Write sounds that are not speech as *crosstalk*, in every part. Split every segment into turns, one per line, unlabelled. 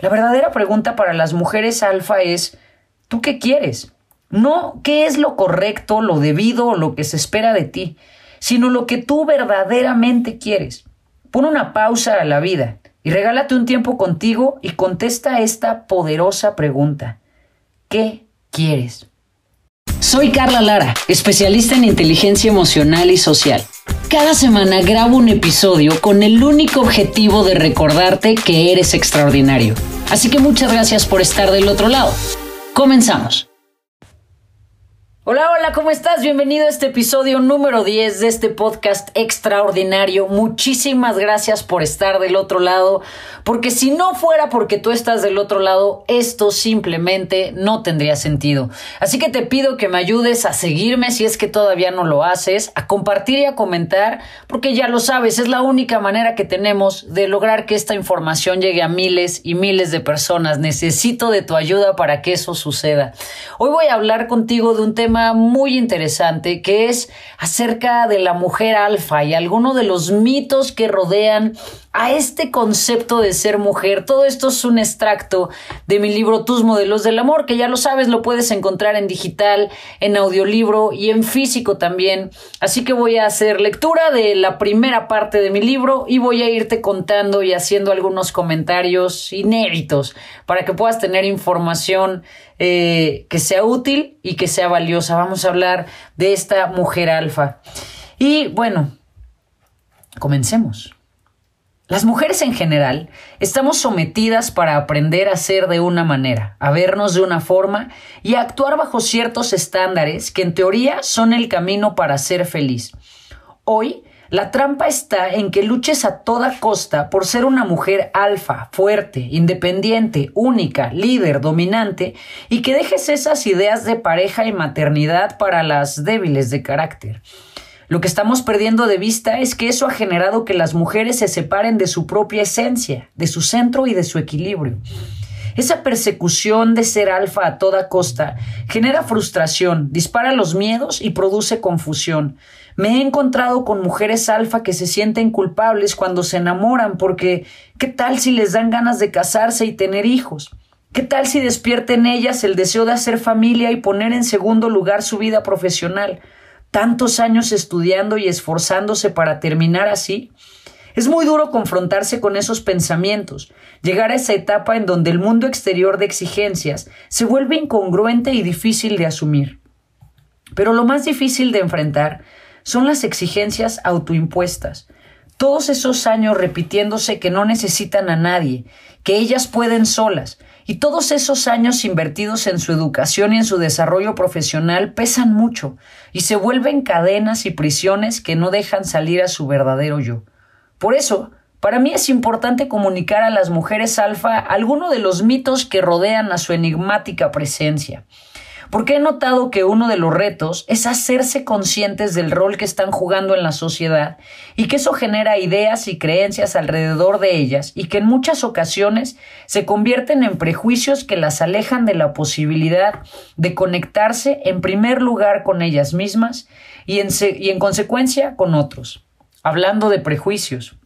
La verdadera pregunta para las mujeres alfa es, ¿tú qué quieres? No qué es lo correcto, lo debido o lo que se espera de ti, sino lo que tú verdaderamente quieres. Pon una pausa a la vida y regálate un tiempo contigo y contesta esta poderosa pregunta. ¿Qué quieres? Soy Carla Lara, especialista en inteligencia emocional y social. Cada semana grabo un episodio con el único objetivo de recordarte que eres extraordinario. Así que muchas gracias por estar del otro lado. Comenzamos. Hola, hola, ¿cómo estás? Bienvenido a este episodio número 10 de este podcast extraordinario. Muchísimas gracias por estar del otro lado, porque si no fuera porque tú estás del otro lado, esto simplemente no tendría sentido. Así que te pido que me ayudes a seguirme si es que todavía no lo haces, a compartir y a comentar, porque ya lo sabes, es la única manera que tenemos de lograr que esta información llegue a miles y miles de personas. Necesito de tu ayuda para que eso suceda. Hoy voy a hablar contigo de un tema muy interesante que es acerca de la mujer alfa y algunos de los mitos que rodean a este concepto de ser mujer. Todo esto es un extracto de mi libro Tus modelos del amor, que ya lo sabes, lo puedes encontrar en digital, en audiolibro y en físico también. Así que voy a hacer lectura de la primera parte de mi libro y voy a irte contando y haciendo algunos comentarios inéditos para que puedas tener información eh, que sea útil y que sea valiosa. Vamos a hablar de esta mujer alfa. Y bueno, comencemos. Las mujeres en general estamos sometidas para aprender a ser de una manera, a vernos de una forma y a actuar bajo ciertos estándares que en teoría son el camino para ser feliz. Hoy, la trampa está en que luches a toda costa por ser una mujer alfa, fuerte, independiente, única, líder, dominante y que dejes esas ideas de pareja y maternidad para las débiles de carácter. Lo que estamos perdiendo de vista es que eso ha generado que las mujeres se separen de su propia esencia, de su centro y de su equilibrio. Esa persecución de ser alfa a toda costa genera frustración, dispara los miedos y produce confusión. Me he encontrado con mujeres alfa que se sienten culpables cuando se enamoran porque ¿qué tal si les dan ganas de casarse y tener hijos? ¿Qué tal si despierta en ellas el deseo de hacer familia y poner en segundo lugar su vida profesional? Tantos años estudiando y esforzándose para terminar así? Es muy duro confrontarse con esos pensamientos, llegar a esa etapa en donde el mundo exterior de exigencias se vuelve incongruente y difícil de asumir. Pero lo más difícil de enfrentar son las exigencias autoimpuestas, todos esos años repitiéndose que no necesitan a nadie, que ellas pueden solas, y todos esos años invertidos en su educación y en su desarrollo profesional pesan mucho y se vuelven cadenas y prisiones que no dejan salir a su verdadero yo. Por eso, para mí es importante comunicar a las mujeres alfa algunos de los mitos que rodean a su enigmática presencia porque he notado que uno de los retos es hacerse conscientes del rol que están jugando en la sociedad y que eso genera ideas y creencias alrededor de ellas y que en muchas ocasiones se convierten en prejuicios que las alejan de la posibilidad de conectarse en primer lugar con ellas mismas y en, y en consecuencia con otros. Hablando de prejuicios.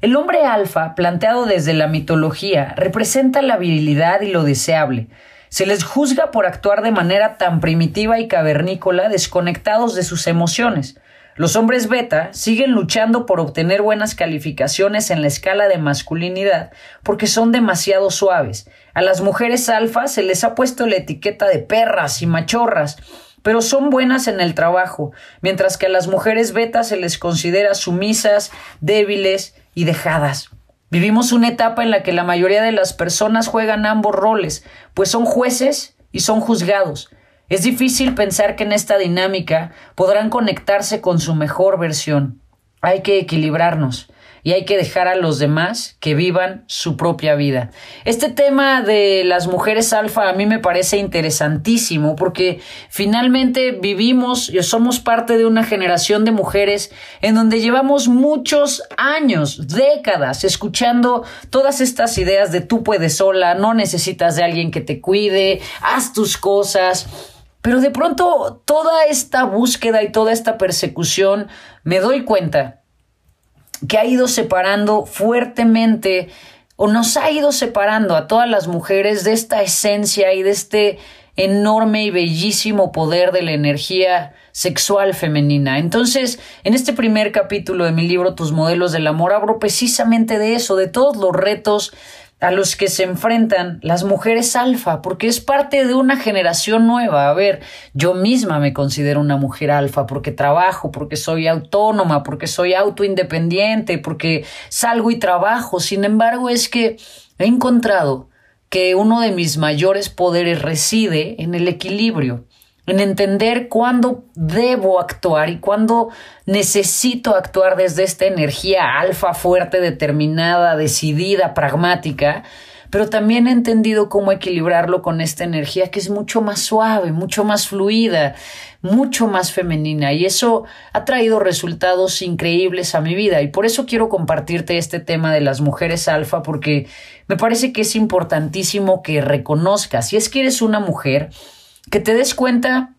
El hombre alfa, planteado desde la mitología, representa la virilidad y lo deseable, se les juzga por actuar de manera tan primitiva y cavernícola, desconectados de sus emociones. Los hombres beta siguen luchando por obtener buenas calificaciones en la escala de masculinidad porque son demasiado suaves. A las mujeres alfa se les ha puesto la etiqueta de perras y machorras, pero son buenas en el trabajo, mientras que a las mujeres beta se les considera sumisas, débiles y dejadas. Vivimos una etapa en la que la mayoría de las personas juegan ambos roles, pues son jueces y son juzgados. Es difícil pensar que en esta dinámica podrán conectarse con su mejor versión. Hay que equilibrarnos y hay que dejar a los demás que vivan su propia vida. Este tema de las mujeres alfa a mí me parece interesantísimo porque finalmente vivimos y somos parte de una generación de mujeres en donde llevamos muchos años, décadas, escuchando todas estas ideas de tú puedes sola, no necesitas de alguien que te cuide, haz tus cosas. Pero de pronto toda esta búsqueda y toda esta persecución me doy cuenta que ha ido separando fuertemente o nos ha ido separando a todas las mujeres de esta esencia y de este enorme y bellísimo poder de la energía sexual femenina. Entonces, en este primer capítulo de mi libro Tus modelos del amor abro precisamente de eso, de todos los retos a los que se enfrentan las mujeres alfa, porque es parte de una generación nueva. A ver, yo misma me considero una mujer alfa porque trabajo, porque soy autónoma, porque soy autoindependiente, porque salgo y trabajo. Sin embargo, es que he encontrado que uno de mis mayores poderes reside en el equilibrio, en entender cuándo debo actuar y cuándo necesito actuar desde esta energía alfa fuerte, determinada, decidida, pragmática, pero también he entendido cómo equilibrarlo con esta energía que es mucho más suave, mucho más fluida, mucho más femenina. Y eso ha traído resultados increíbles a mi vida. Y por eso quiero compartirte este tema de las mujeres alfa porque me parece que es importantísimo que reconozcas, si es que eres una mujer, que te des cuenta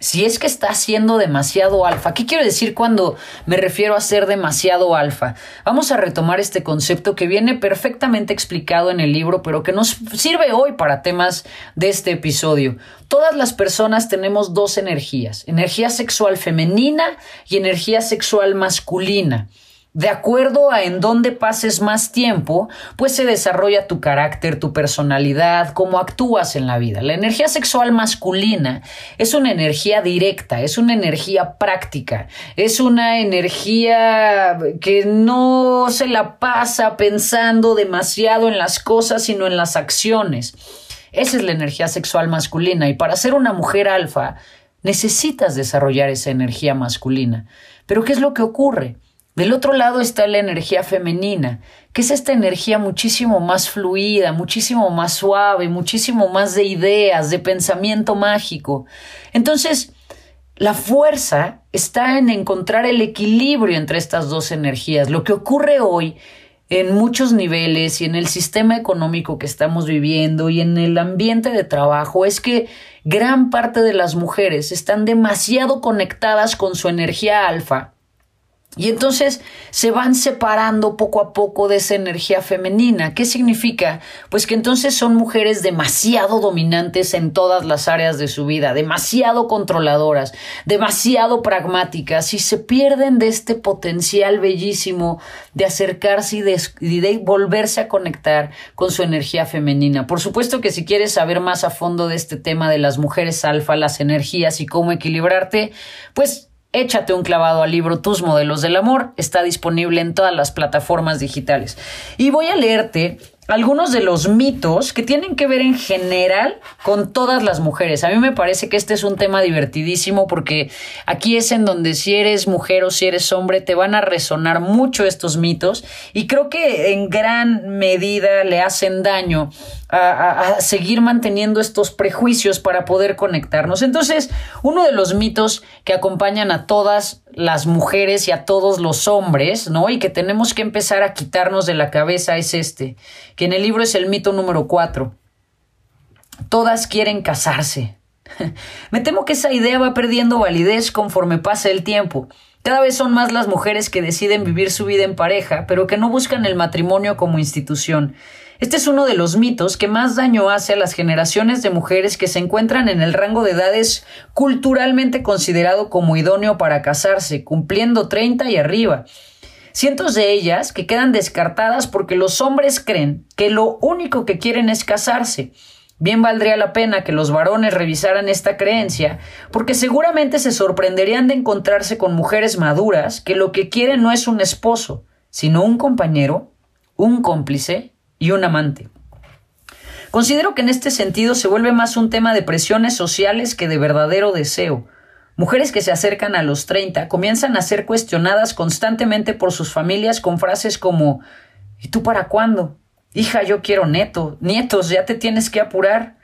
si es que estás siendo demasiado alfa, ¿qué quiero decir cuando me refiero a ser demasiado alfa? Vamos a retomar este concepto que viene perfectamente explicado en el libro, pero que nos sirve hoy para temas de este episodio. Todas las personas tenemos dos energías, energía sexual femenina y energía sexual masculina. De acuerdo a en dónde pases más tiempo, pues se desarrolla tu carácter, tu personalidad, cómo actúas en la vida. La energía sexual masculina es una energía directa, es una energía práctica, es una energía que no se la pasa pensando demasiado en las cosas, sino en las acciones. Esa es la energía sexual masculina y para ser una mujer alfa necesitas desarrollar esa energía masculina. Pero ¿qué es lo que ocurre? Del otro lado está la energía femenina, que es esta energía muchísimo más fluida, muchísimo más suave, muchísimo más de ideas, de pensamiento mágico. Entonces, la fuerza está en encontrar el equilibrio entre estas dos energías. Lo que ocurre hoy en muchos niveles y en el sistema económico que estamos viviendo y en el ambiente de trabajo es que gran parte de las mujeres están demasiado conectadas con su energía alfa y entonces se van separando poco a poco de esa energía femenina. ¿Qué significa? Pues que entonces son mujeres demasiado dominantes en todas las áreas de su vida, demasiado controladoras, demasiado pragmáticas y se pierden de este potencial bellísimo de acercarse y de, volverse a conectar con su energía femenina. Por supuesto que si quieres saber más a fondo de este tema de las mujeres alfa, las energías y cómo equilibrarte, pues Échate un clavado al libro Tus modelos del amor. Está disponible en todas las plataformas digitales. Y voy a leerte algunos de los mitos que tienen que ver en general con todas las mujeres. A mí me parece que este es un tema divertidísimo porque aquí es en donde si eres mujer o si eres hombre te van a resonar mucho estos mitos y creo que en gran medida le hacen daño a, seguir manteniendo estos prejuicios para poder conectarnos. Entonces, uno de los mitos que acompañan a todas las mujeres y a todos los hombres, ¿no? Y que tenemos que empezar a quitarnos de la cabeza es este que en el libro es el mito número cuatro. Todas quieren casarse. *laughs* Me temo que esa idea va perdiendo validez conforme pasa el tiempo. Cada vez son más las mujeres que deciden vivir su vida en pareja, pero que no buscan el matrimonio como institución. Este es uno de los mitos que más daño hace a las generaciones de mujeres que se encuentran en el rango de edades culturalmente considerado como idóneo para casarse, cumpliendo 30 y arriba. Cientos de ellas que quedan descartadas porque los hombres creen que lo único que quieren es casarse. Bien valdría la pena que los varones revisaran esta creencia, porque seguramente se sorprenderían de encontrarse con mujeres maduras que lo que quieren no es un esposo, sino un compañero, un cómplice y un amante. Considero que en este sentido se vuelve más un tema de presiones sociales que de verdadero deseo. Mujeres que se acercan a los 30 comienzan a ser cuestionadas constantemente por sus familias con frases como ¿Y tú para cuándo? Hija, yo quiero neto, nietos, ya te tienes que apurar.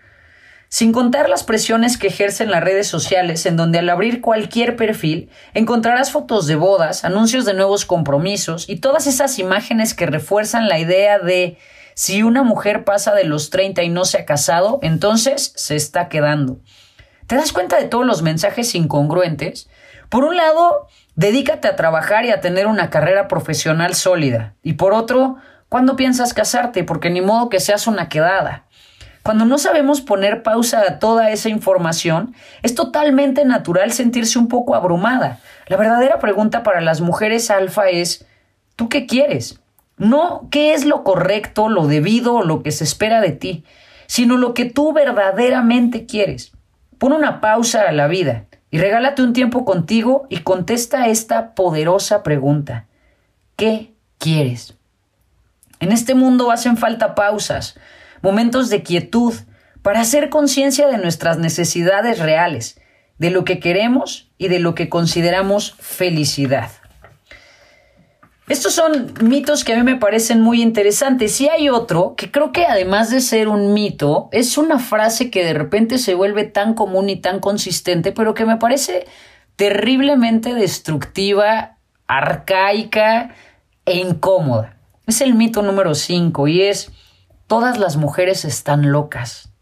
Sin contar las presiones que ejercen las redes sociales, en donde al abrir cualquier perfil encontrarás fotos de bodas, anuncios de nuevos compromisos y todas esas imágenes que refuerzan la idea de si una mujer pasa de los 30 y no se ha casado, entonces se está quedando. ¿Te das cuenta de todos los mensajes incongruentes? Por un lado, dedícate a trabajar y a tener una carrera profesional sólida. Y por otro, ¿Cuándo piensas casarte? Porque ni modo que seas una quedada. Cuando no sabemos poner pausa a toda esa información, es totalmente natural sentirse un poco abrumada. La verdadera pregunta para las mujeres alfa es, ¿tú qué quieres? No qué es lo correcto, lo debido o lo que se espera de ti, sino lo que tú verdaderamente quieres. Pon una pausa a la vida y regálate un tiempo contigo y contesta esta poderosa pregunta. ¿Qué quieres? En este mundo hacen falta pausas, momentos de quietud, para hacer conciencia de nuestras necesidades reales, de lo que queremos y de lo que consideramos felicidad. Estos son mitos que a mí me parecen muy interesantes. Y hay otro que creo que además de ser un mito, es una frase que de repente se vuelve tan común y tan consistente, pero que me parece terriblemente destructiva, arcaica e incómoda. Es el mito número 5 y es todas las mujeres están locas.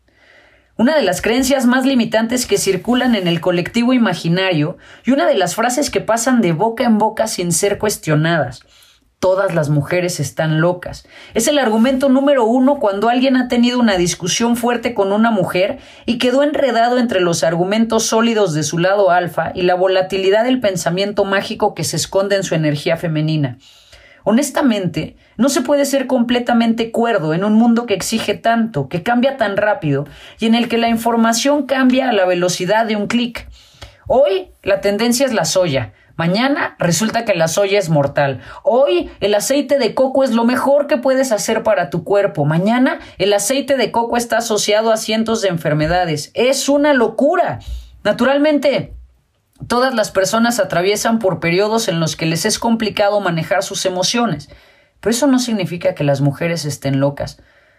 Una de las creencias más limitantes que circulan en el colectivo imaginario y una de las frases que pasan de boca en boca sin ser cuestionadas. Todas las mujeres están locas. Es el argumento número uno cuando alguien ha tenido una discusión fuerte con una mujer y quedó enredado entre los argumentos sólidos de su lado alfa y la volatilidad del pensamiento mágico que se esconde en su energía femenina. Honestamente, no se puede ser completamente cuerdo en un mundo que exige tanto, que cambia tan rápido y en el que la información cambia a la velocidad de un clic. Hoy la tendencia es la soya. Mañana resulta que la soya es mortal. Hoy el aceite de coco es lo mejor que puedes hacer para tu cuerpo. Mañana el aceite de coco está asociado a cientos de enfermedades. Es una locura. Naturalmente, Todas las personas atraviesan por periodos en los que les es complicado manejar sus emociones, pero eso no significa que las mujeres estén locas.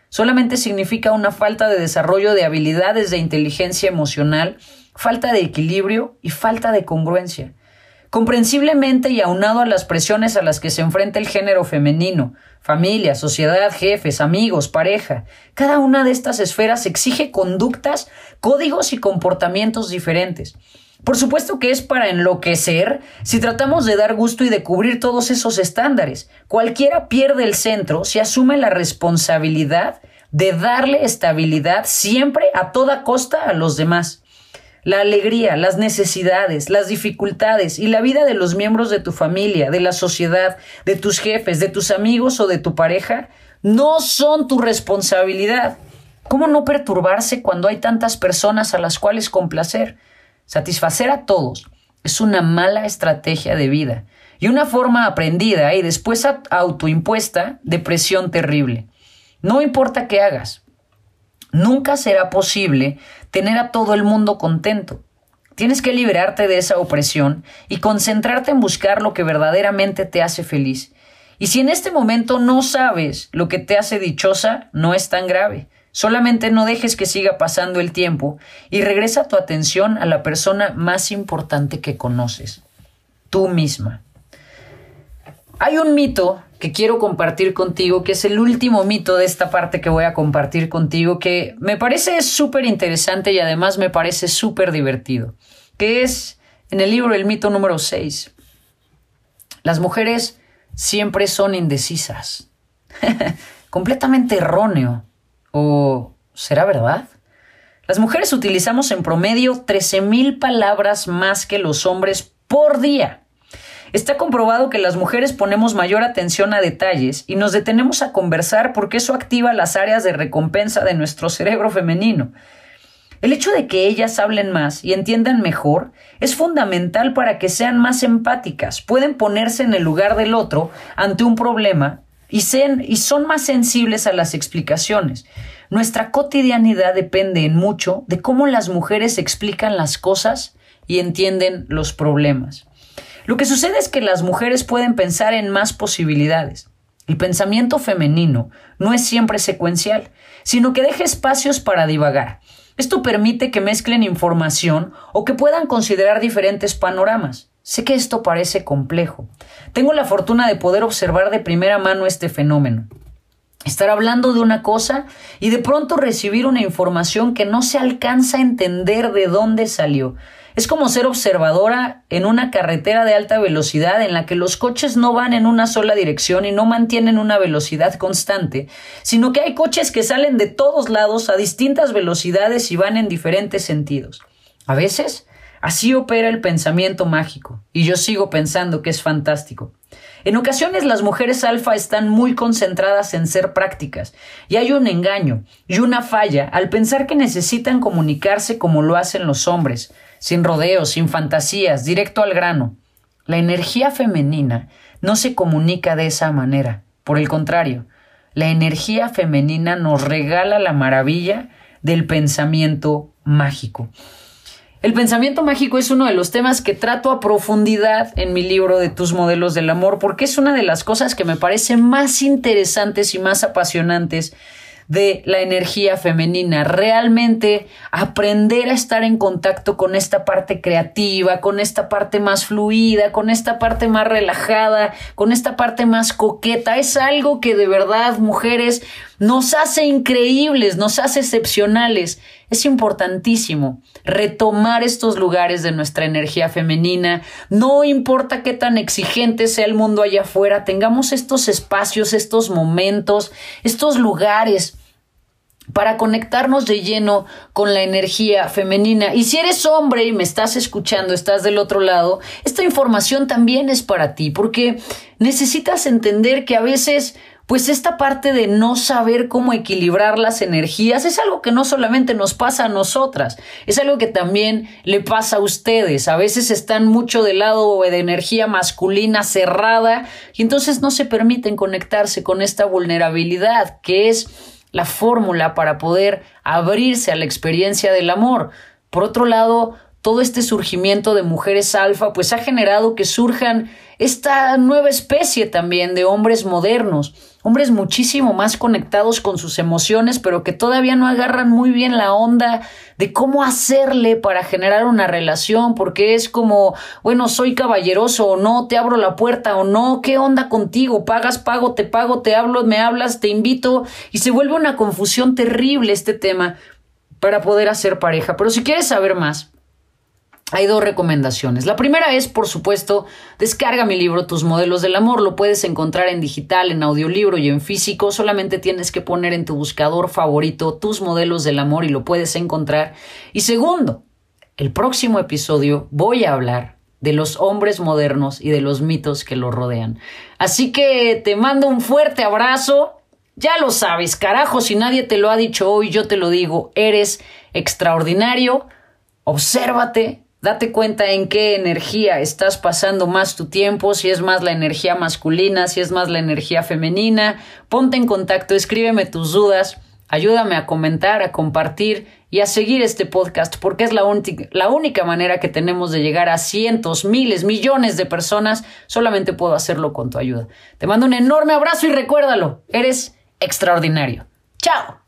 Solamente significa una falta de desarrollo de habilidades de inteligencia emocional, falta de equilibrio y falta de congruencia. Comprensiblemente y aunado a las presiones a las que se enfrenta el género femenino, familia, sociedad, jefes, amigos, pareja, cada una de estas esferas exige conductas, códigos y comportamientos diferentes. Por supuesto que es para enloquecer si tratamos de dar gusto y de cubrir todos esos estándares. Cualquiera pierde el centro si asume la responsabilidad de darle estabilidad siempre a toda costa a los demás. La alegría, las necesidades, las dificultades y la vida de los miembros de tu familia, de la sociedad, de tus jefes, de tus amigos o de tu pareja no son tu responsabilidad. ¿Cómo no perturbarse cuando hay tantas personas a las cuales complacer? Satisfacer a todos es una mala estrategia de vida y una forma aprendida y después autoimpuesta de presión terrible. No importa qué hagas, nunca será posible tener a todo el mundo contento. Tienes que liberarte de esa opresión y concentrarte en buscar lo que verdaderamente te hace feliz. Y si en este momento no sabes lo que te hace dichosa, no es tan grave. Solamente no dejes que siga pasando el tiempo y regresa tu atención a la persona más importante que conoces, tú misma. Hay un mito que quiero compartir contigo, que es el último mito de esta parte que voy a compartir contigo, que me parece súper interesante y además me parece súper divertido, que es en el libro El mito número 6. Las mujeres siempre son indecisas. *laughs* Completamente erróneo. ¿O será verdad? Las mujeres utilizamos en promedio 13.000 palabras más que los hombres por día. Está comprobado que las mujeres ponemos mayor atención a detalles y nos detenemos a conversar porque eso activa las áreas de recompensa de nuestro cerebro femenino. El hecho de que ellas hablen más y entiendan mejor es fundamental para que sean más empáticas, pueden ponerse en el lugar del otro ante un problema y, son más sensibles a las explicaciones. Nuestra cotidianidad depende en mucho de cómo las mujeres explican las cosas y entienden los problemas. Lo que sucede es que las mujeres pueden pensar en más posibilidades. El pensamiento femenino no es siempre secuencial, sino que deja espacios para divagar. Esto permite que mezclen información o que puedan considerar diferentes panoramas. Sé que esto parece complejo. Tengo la fortuna de poder observar de primera mano este fenómeno. Estar hablando de una cosa y de pronto recibir una información que no se alcanza a entender de dónde salió. Es como ser observadora en una carretera de alta velocidad en la que los coches no van en una sola dirección y no mantienen una velocidad constante, sino que hay coches que salen de todos lados a distintas velocidades y van en diferentes sentidos. A veces, así opera el pensamiento mágico, y yo sigo pensando que es fantástico. En ocasiones las mujeres alfa están muy concentradas en ser prácticas, y hay un engaño y una falla al pensar que necesitan comunicarse como lo hacen los hombres, sin rodeos, sin fantasías, directo al grano. La energía femenina no se comunica de esa manera. Por el contrario, la energía femenina nos regala la maravilla del pensamiento mágico. El pensamiento mágico es uno de los temas que trato a profundidad en mi libro de tus modelos del amor porque es una de las cosas que me parecen más interesantes y más apasionantes de la energía femenina, realmente aprender a estar en contacto con esta parte creativa, con esta parte más fluida, con esta parte más relajada, con esta parte más coqueta, es algo que de verdad, mujeres, nos hace increíbles, nos hace excepcionales. Es importantísimo retomar estos lugares de nuestra energía femenina. No importa qué tan exigente sea el mundo allá afuera, tengamos estos espacios, estos momentos, estos lugares para conectarnos de lleno con la energía femenina. Y si eres hombre y me estás escuchando, estás del otro lado, esta información también es para ti, porque necesitas entender que a veces pues esta parte de no saber cómo equilibrar las energías es algo que no solamente nos pasa a nosotras, es algo que también le pasa a ustedes. A veces están mucho del lado de energía masculina cerrada y entonces no se permiten conectarse con esta vulnerabilidad que es la fórmula para poder abrirse a la experiencia del amor. Por otro lado, todo este surgimiento de mujeres alfa pues ha generado que surjan esta nueva especie también de hombres modernos, hombres muchísimo más conectados con sus emociones, pero que todavía no agarran muy bien la onda de cómo hacerle para generar una relación, porque es como, bueno, soy caballeroso o no, te abro la puerta o no, ¿qué onda contigo? Pagas, pago, te pago, te hablo, me hablas, te invito, y se vuelve una confusión terrible este tema para poder hacer pareja. Pero si quieres saber más, hay dos recomendaciones. La primera es, por supuesto, descarga mi libro Tus modelos del amor. Lo puedes encontrar en digital, en audiolibro y en físico. Solamente tienes que poner en tu buscador favorito Tus modelos del amor y lo puedes encontrar. Y segundo, el próximo episodio voy a hablar de los hombres modernos y de los mitos que los rodean. Así que te mando un fuerte abrazo. Ya lo sabes, carajo, si nadie te lo ha dicho hoy, yo te lo digo, eres extraordinario. Obsérvate, Date cuenta en qué energía estás pasando más tu tiempo, si es más la energía masculina, si es más la energía femenina. Ponte en contacto, escríbeme tus dudas, ayúdame a comentar, a compartir y a seguir este podcast porque es la, la única manera que tenemos de llegar a cientos, miles, millones de personas. Solamente puedo hacerlo con tu ayuda. Te mando un enorme abrazo y recuérdalo, eres extraordinario. Chao.